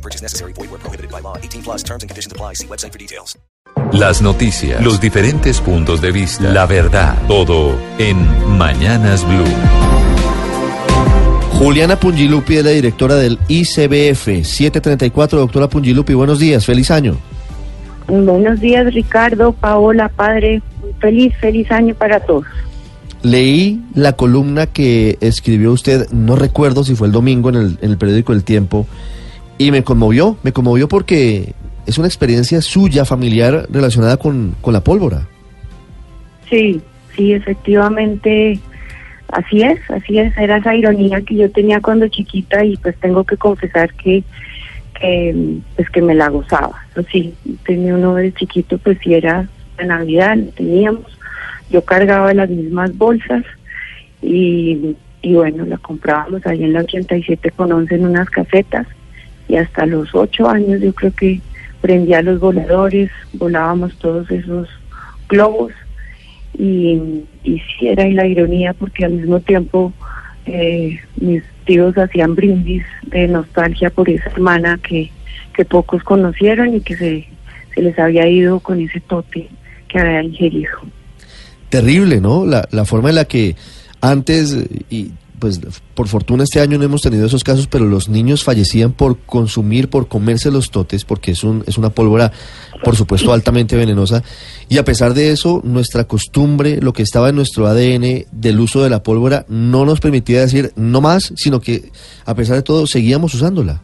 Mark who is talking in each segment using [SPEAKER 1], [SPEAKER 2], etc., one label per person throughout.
[SPEAKER 1] No purchase necessary. Void where prohibited by law. 18 plus terms and conditions apply. See website for details.
[SPEAKER 2] Las noticias, los diferentes puntos de vista, la verdad, todo en Mañanas Blue.
[SPEAKER 3] Juliana Pungilupi es la directora del ICBF 734. Doctora Pungilupi, buenos días, feliz año.
[SPEAKER 4] Buenos días, Ricardo, Paola, padre. Feliz, feliz año para todos.
[SPEAKER 3] Leí la columna que escribió usted, no recuerdo si fue el domingo en el, en el periódico El Tiempo, y me conmovió, me conmovió porque es una experiencia suya, familiar, relacionada con, con la pólvora.
[SPEAKER 4] Sí, sí, efectivamente, así es, así es. Era esa ironía que yo tenía cuando chiquita y pues tengo que confesar que, que pues que me la gozaba. Sí, tenía uno de chiquito, pues si era de Navidad, lo teníamos. Yo cargaba las mismas bolsas y, y bueno, la comprábamos ahí en la 87 con 11 en unas casetas y hasta los ocho años yo creo que prendía los voladores, volábamos todos esos globos y, y sí era la ironía porque al mismo tiempo eh, mis tíos hacían brindis de nostalgia por esa hermana que, que pocos conocieron y que se, se les había ido con ese tote que había ingerido.
[SPEAKER 3] Terrible, ¿no? La, la forma en la que antes, y pues por fortuna este año no hemos tenido esos casos, pero los niños fallecían por consumir, por comerse los totes, porque es, un, es una pólvora, por supuesto, altamente venenosa. Y a pesar de eso, nuestra costumbre, lo que estaba en nuestro ADN del uso de la pólvora, no nos permitía decir no más, sino que a pesar de todo seguíamos usándola.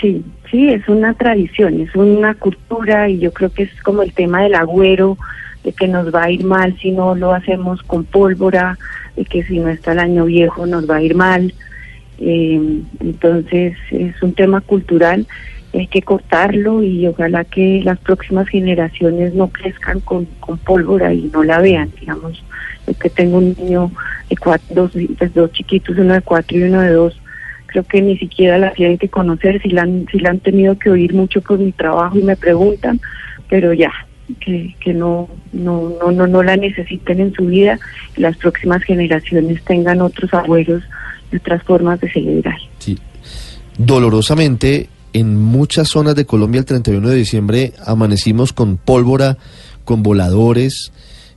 [SPEAKER 4] Sí, sí, es una tradición, es una cultura y yo creo que es como el tema del agüero, de que nos va a ir mal si no lo hacemos con pólvora, de que si no está el año viejo nos va a ir mal. Eh, entonces es un tema cultural, hay que cortarlo y ojalá que las próximas generaciones no crezcan con, con pólvora y no la vean. Digamos, es que tengo un niño de cuatro, dos, pues, dos chiquitos, uno de cuatro y uno de dos, creo que ni siquiera la tienen que conocer, si la han, si la han tenido que oír mucho por mi trabajo y me preguntan, pero ya, que, no, no, no, no, no la necesiten en su vida y las próximas generaciones tengan otros abuelos y otras formas de celebrar.
[SPEAKER 3] Sí. Dolorosamente, en muchas zonas de Colombia el 31 de diciembre amanecimos con pólvora, con voladores,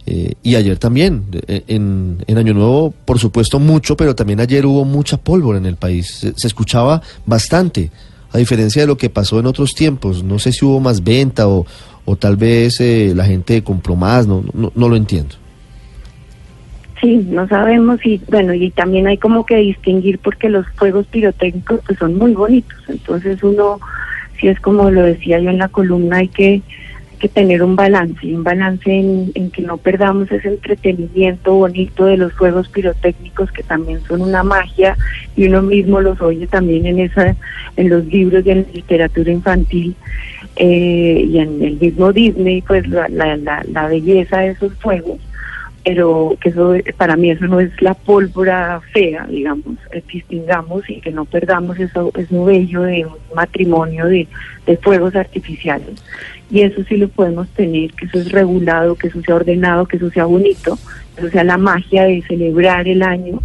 [SPEAKER 3] eh, y ayer también, eh, en, en, Año Nuevo, por supuesto, mucho, pero también ayer hubo mucha pólvora en el país. Se, escuchaba bastante, a diferencia de lo que pasó en otros tiempos. No sé si hubo más venta o, o tal vez eh, la gente compró más, no, no, no lo entiendo.
[SPEAKER 4] Sí, no sabemos y bueno, y también hay como que distinguir porque los fuegos pirotécnicos pues son muy bonitos, entonces uno, si es como lo decía yo en la columna, hay que, que tener un balance, un balance en, que no perdamos ese entretenimiento bonito de los fuegos pirotécnicos que también son una magia y uno mismo los oye también en esa, en los libros y en la literatura infantil eh, y en el mismo Disney, pues la, la, la, la belleza de esos fuegos pero que eso para mí eso no es la pólvora fea, digamos, eh, distingamos y que no perdamos eso, eso bello de un matrimonio de, de, fuegos artificiales. Y eso sí lo podemos tener, que eso es regulado, que eso sea ordenado, que eso sea bonito, que eso sea la magia de celebrar el año,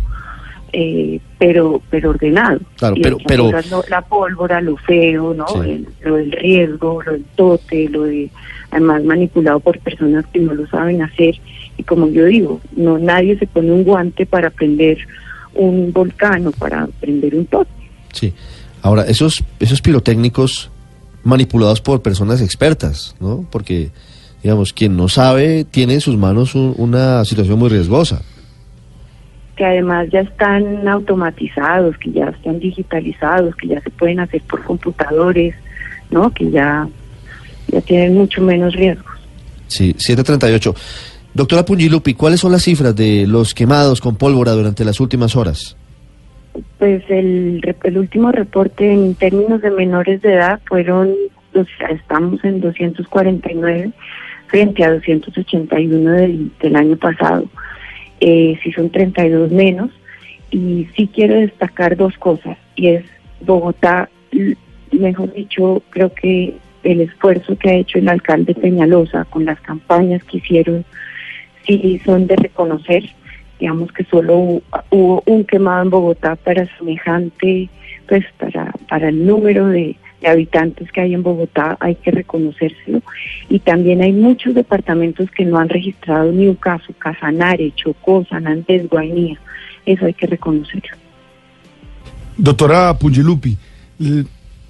[SPEAKER 4] eh, pero pero ordenado.
[SPEAKER 3] Claro,
[SPEAKER 4] y
[SPEAKER 3] pero, pero...
[SPEAKER 4] La pólvora, lo feo, ¿no? Sí. El, lo del riesgo, lo del tote, lo de además manipulado por personas que no lo saben hacer y como yo digo, no nadie se pone un guante para prender un volcán o para prender un tote.
[SPEAKER 3] Sí. Ahora, esos esos pirotécnicos manipulados por personas expertas, ¿no? Porque digamos, quien no sabe tiene en sus manos un, una situación muy riesgosa
[SPEAKER 4] que además ya están automatizados, que ya están digitalizados, que ya se pueden hacer por computadores, ¿no? Que ya, ya tienen mucho menos riesgos.
[SPEAKER 3] Sí, 738. Doctora Pungilupi, ¿cuáles son las cifras de los quemados con pólvora durante las últimas horas?
[SPEAKER 4] Pues el, el último reporte en términos de menores de edad fueron dos- estamos en 249 frente a 281 del, del año pasado. Eh, sí son 32 menos. Y sí quiero destacar dos cosas. Y es Bogotá, mejor dicho, creo que el esfuerzo que ha hecho el alcalde Peñalosa con las campañas que hicieron, sí son de reconocer. Digamos que solo hu- hubo un quemado en Bogotá para semejante, pues para, para el número de habitantes que hay en Bogotá, hay que reconocérselo. Y también hay muchos departamentos que no han registrado ni un caso, Casanare, Chocó, San Andrés, Guainía. Eso hay que reconocerlo.
[SPEAKER 5] Doctora Pungilupi,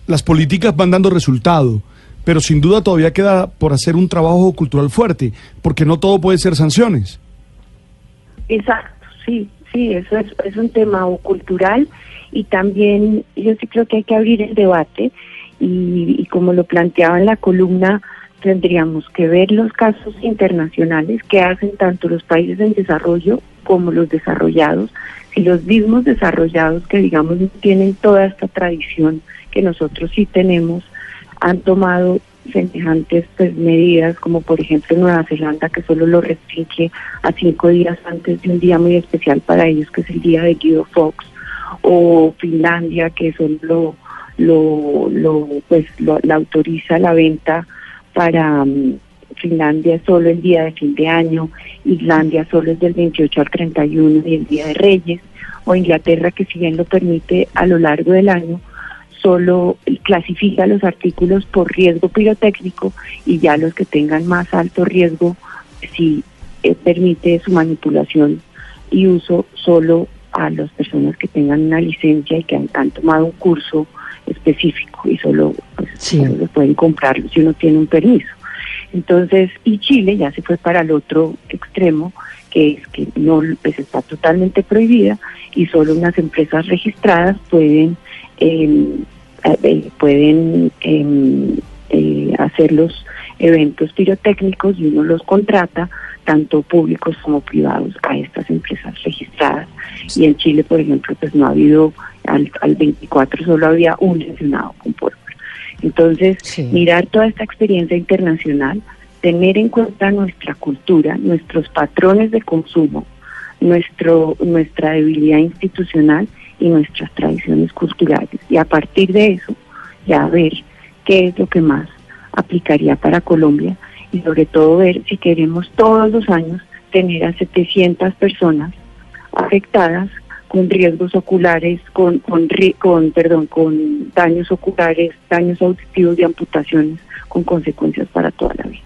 [SPEAKER 5] las políticas van dando resultado, pero sin duda todavía queda por hacer un trabajo cultural fuerte, porque no todo puede ser sanciones.
[SPEAKER 4] Exacto, sí, sí, eso es, es un tema cultural y también yo sí creo que hay que abrir el debate y, y como lo planteaba en la columna, tendríamos que ver los casos internacionales que hacen tanto los países en desarrollo como los desarrollados, si los mismos desarrollados que digamos tienen toda esta tradición que nosotros sí tenemos, han tomado semejantes pues, medidas, como por ejemplo Nueva Zelanda, que solo lo restringe a cinco días antes de un día muy especial para ellos, que es el día de Guido Fox, o Finlandia, que solo lo, lo, pues, lo, la autoriza la venta para mm, Finlandia solo el día de fin de año, Islandia solo es del 28 al 31 y el día de Reyes, o Inglaterra, que si bien lo permite a lo largo del año, solo clasifica los artículos por riesgo pirotécnico y ya los que tengan más alto riesgo si eh, permite su manipulación y uso solo a las personas que tengan una licencia y que han, han tomado un curso específico y solo, pues,
[SPEAKER 6] Sí.
[SPEAKER 4] solo pueden comprarlo si uno tiene un permiso. Entonces, y Chile ya se fue para el otro extremo, que es que no pues está totalmente prohibida y solo unas empresas registradas pueden eh, eh, pueden eh, eh, hacer los eventos pirotécnicos y uno los contrata tanto públicos como privados a estas empresas registradas. Y en Chile por ejemplo pues no ha habido al, al 24 solo había un lesionado con pólvora. Entonces
[SPEAKER 6] Sí.
[SPEAKER 4] mirar toda esta experiencia internacional tener en cuenta nuestra cultura nuestros patrones de consumo nuestro nuestra debilidad institucional y nuestras tradiciones culturales. Y a partir de eso ya ver qué es lo que más aplicaría para Colombia y sobre todo ver si queremos todos los años tener a 700 personas afectadas con riesgos oculares, con, con, con, perdón, con daños oculares, daños auditivos y amputaciones con consecuencias para toda la vida.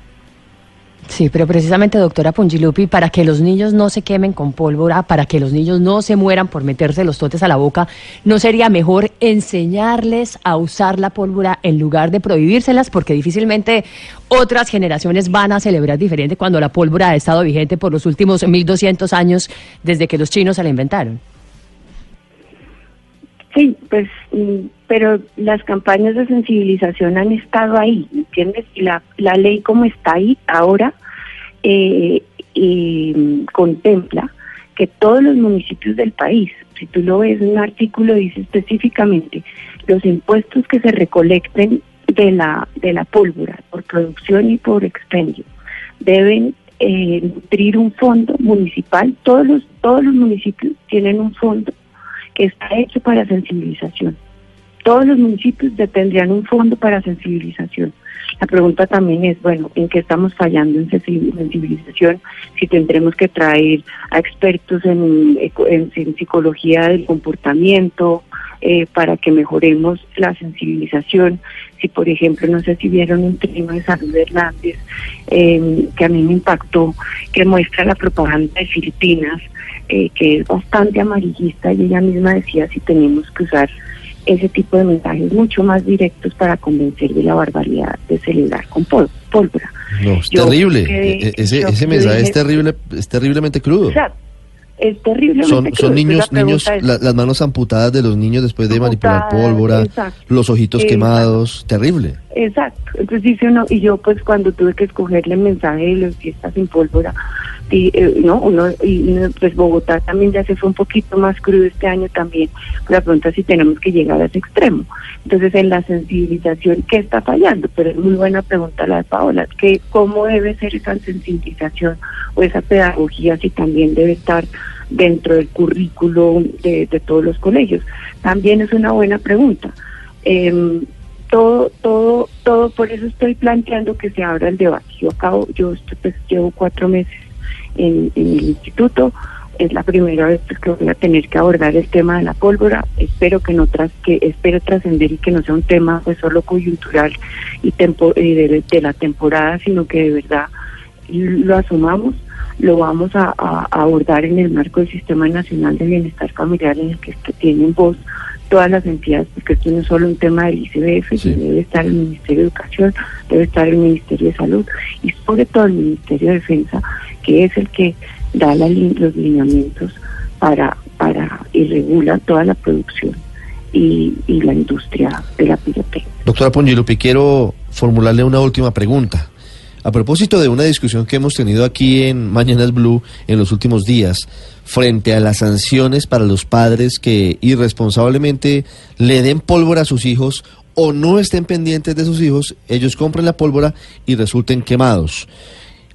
[SPEAKER 6] Sí, pero precisamente, doctora Pungilupi, para que los niños no se quemen con pólvora, para que los niños no se mueran por meterse los totes a la boca, ¿no sería mejor enseñarles a usar la pólvora en lugar de prohibírselas? Porque difícilmente otras generaciones van a celebrar diferente cuando la pólvora ha estado vigente por los últimos 1200 años desde que los chinos se la inventaron.
[SPEAKER 4] Sí, pues, mm, pero las campañas de sensibilización han estado ahí, ¿entiendes? Y la, la ley como está ahí ahora eh, mm, contempla que todos los municipios del país, si tú lo ves, un artículo dice específicamente los impuestos que se recolecten de la de la pólvora por producción y por expendio deben eh, nutrir un fondo municipal. Todos los todos los municipios tienen un fondo está hecho para sensibilización. Todos los municipios tendrían un fondo para sensibilización. La pregunta también es, bueno, ¿en qué estamos fallando en sensi- sensibilización? Si tendremos que traer a expertos en, en- en psicología del comportamiento eh, para que mejoremos la sensibilización. Si, por ejemplo, no sé si vieron un trino de Salud Hernández eh, que a mí me impactó, que muestra la propaganda de Filipinas, eh, que es bastante amarillista y ella misma decía si tenemos que usar ese tipo de mensajes mucho más directos para convencer de la barbaridad de celebrar con pól- pólvora.
[SPEAKER 3] No, es
[SPEAKER 4] Yo
[SPEAKER 3] terrible.
[SPEAKER 4] quedé
[SPEAKER 3] E- e- ese mensaje es terrible, es terriblemente crudo.
[SPEAKER 4] O sea, es terrible.
[SPEAKER 3] Son, son niños, niños, la- las manos amputadas de los niños después de manipular pólvora,
[SPEAKER 4] exacto.
[SPEAKER 3] los ojitos quemados, terrible.
[SPEAKER 4] Exacto, entonces dice uno, y yo pues cuando tuve que escogerle el mensaje de las fiestas sin pólvora, y, eh, no uno y pues Bogotá también ya se fue un poquito más crudo este año también la pregunta si tenemos que llegar a ese extremo. Entonces en la sensibilización qué está fallando pero es muy buena pregunta la de Paola que cómo debe ser esa sensibilización o esa pedagogía si también debe estar dentro del currículo de, de todos los colegios también es una buena pregunta. Eh, todo, todo, todo, por eso estoy planteando que se abra el debate. Yo acabo, yo pues, llevo cuatro meses en, el instituto, es la primera vez pues, que voy a tener que abordar el tema de la pólvora. Espero que no tras, que espero trascender y que no sea un tema pues solo coyuntural y, tempo, de, la temporada, sino que de verdad lo asumamos, lo vamos a, abordar en el marco del Sistema Nacional de Bienestar Familiar en el que tienen voz todas las entidades, porque esto no es solo un tema del ICBF, sí. debe estar el Ministerio de Educación, debe estar el Ministerio de Salud y sobre todo el Ministerio de Defensa, que es el que da la, los lineamientos para, para y regula toda la producción y, y la industria de la pirotecnia.
[SPEAKER 3] Doctora Pongilupi, quiero formularle una última pregunta. A propósito de una discusión que hemos tenido aquí en Mañanas Blue en los últimos días, frente a las sanciones para los padres que irresponsablemente le den pólvora a sus hijos o no estén pendientes de sus hijos, ellos compren la pólvora y resulten quemados.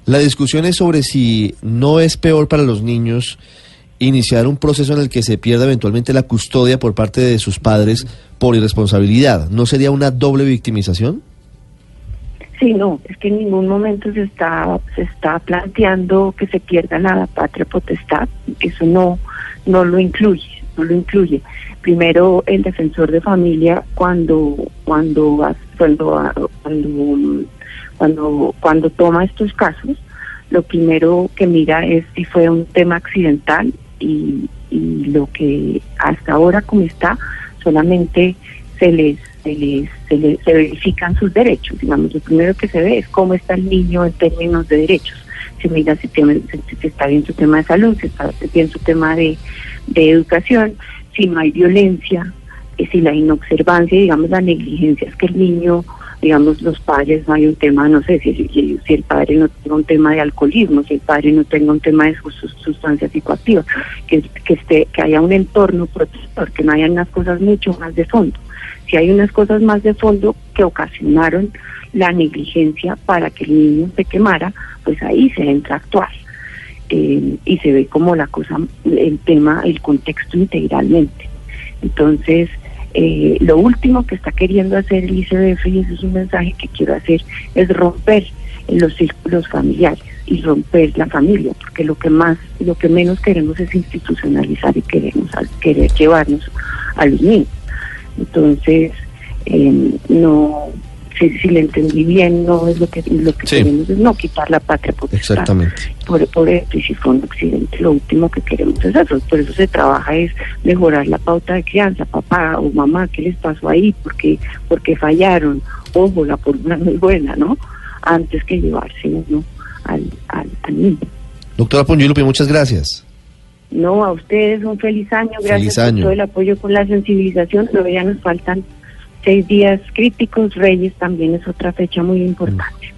[SPEAKER 3] La discusión es sobre si no es peor para los niños iniciar un proceso en el que se pierda eventualmente la custodia por parte de sus padres por irresponsabilidad. ¿No sería una doble victimización?
[SPEAKER 4] Sí, no, es que en ningún momento se está se está planteando que se pierda la patria potestad, eso no no lo incluye, no lo incluye. Primero el defensor de familia cuando cuando cuando cuando cuando cuando toma estos casos, lo primero que mira es si fue un tema accidental y, y lo que hasta ahora como está solamente se les se, les, se, les, se verifican sus derechos. Digamos, lo primero que se ve es cómo está el niño en términos de derechos. Se mira si, tiene, si está bien su tema de salud, si está bien su tema de, de educación, si no hay violencia, eh, si la inobservancia, digamos, la negligencia es que el niño, digamos, los padres no hay un tema, no sé, si, el padre no tenga un tema de alcoholismo, si el padre no tenga un tema de sus, sustancias psicoactivas, que, que, esté, que haya un entorno protector, que no haya unas cosas mucho más de fondo si hay unas cosas más de fondo que ocasionaron la negligencia para que el niño se quemara, pues ahí se entra a actuar. Eh, y se ve como la cosa, el tema, el contexto integralmente. Entonces, eh, lo último que está queriendo hacer el ICBF, y ese es un mensaje que quiero hacer, es romper los círculos familiares y romper la familia, porque lo que más, lo que menos queremos es institucionalizar y queremos querer llevarnos a los niños. Entonces, eh, no, si, si, le entendí bien, no es lo que lo que sí. queremos es no quitar la patria potestad
[SPEAKER 3] Exactamente.
[SPEAKER 4] por, por esto y si fue un accidente, lo último que queremos es eso. Por eso se trabaja es mejorar la pauta de crianza, papá o mamá, ¿qué les pasó ahí? porque porque fallaron? Ojo, la pólvora no es buena, ¿no? Antes que llevarse uno al, al, al niño.
[SPEAKER 3] Doctora Pongilupi, muchas gracias.
[SPEAKER 4] No, a ustedes un feliz año, gracias
[SPEAKER 3] feliz año.
[SPEAKER 4] por todo el apoyo con la sensibilización, pero ya nos faltan seis días críticos, Reyes también es otra fecha muy importante.